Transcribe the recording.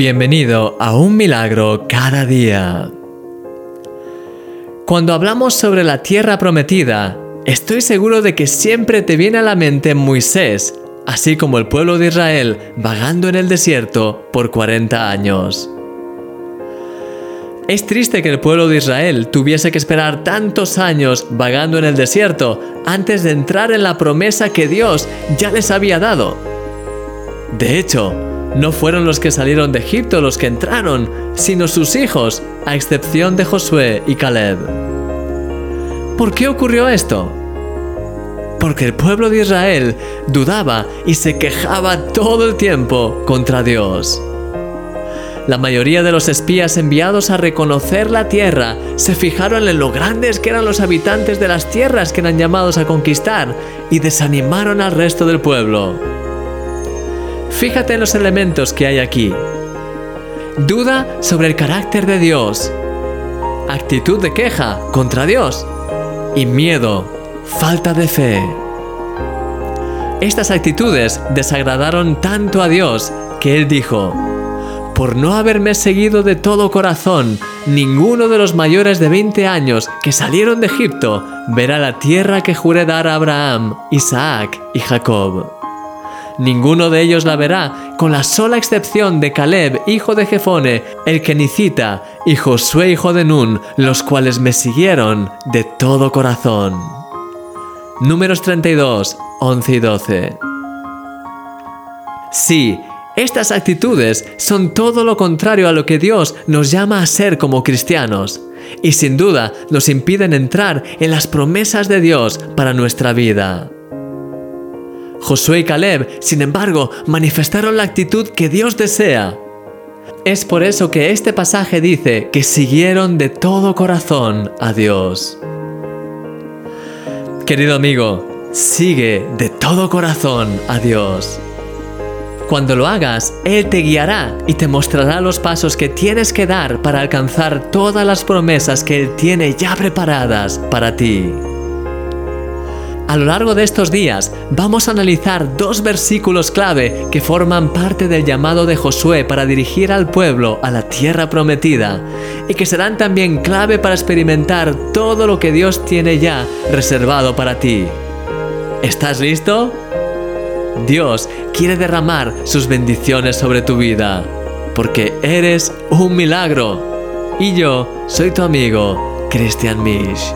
Bienvenido a un milagro cada día. Cuando hablamos sobre la tierra prometida, estoy seguro de que siempre te viene a la mente Moisés, así como el pueblo de Israel vagando en el desierto por 40 años. Es triste que el pueblo de Israel tuviese que esperar tantos años vagando en el desierto antes de entrar en la promesa que Dios ya les había dado. De hecho, no fueron los que salieron de Egipto los que entraron, sino sus hijos, a excepción de Josué y Caleb. ¿Por qué ocurrió esto? Porque el pueblo de Israel dudaba y se quejaba todo el tiempo contra Dios. La mayoría de los espías enviados a reconocer la tierra se fijaron en lo grandes que eran los habitantes de las tierras que eran llamados a conquistar y desanimaron al resto del pueblo. Fíjate en los elementos que hay aquí. Duda sobre el carácter de Dios. Actitud de queja contra Dios. Y miedo, falta de fe. Estas actitudes desagradaron tanto a Dios que Él dijo, por no haberme seguido de todo corazón, ninguno de los mayores de 20 años que salieron de Egipto verá la tierra que juré dar a Abraham, Isaac y Jacob. Ninguno de ellos la verá, con la sola excepción de Caleb, hijo de Jefone, el kenicita, y Josué, hijo de Nun, los cuales me siguieron de todo corazón. Números 32, 11 y 12. Sí, estas actitudes son todo lo contrario a lo que Dios nos llama a ser como cristianos y sin duda nos impiden entrar en las promesas de Dios para nuestra vida. Josué y Caleb, sin embargo, manifestaron la actitud que Dios desea. Es por eso que este pasaje dice que siguieron de todo corazón a Dios. Querido amigo, sigue de todo corazón a Dios. Cuando lo hagas, Él te guiará y te mostrará los pasos que tienes que dar para alcanzar todas las promesas que Él tiene ya preparadas para ti. A lo largo de estos días vamos a analizar dos versículos clave que forman parte del llamado de Josué para dirigir al pueblo a la tierra prometida y que serán también clave para experimentar todo lo que Dios tiene ya reservado para ti. ¿Estás listo? Dios quiere derramar sus bendiciones sobre tu vida, porque eres un milagro. Y yo soy tu amigo, Christian Misch.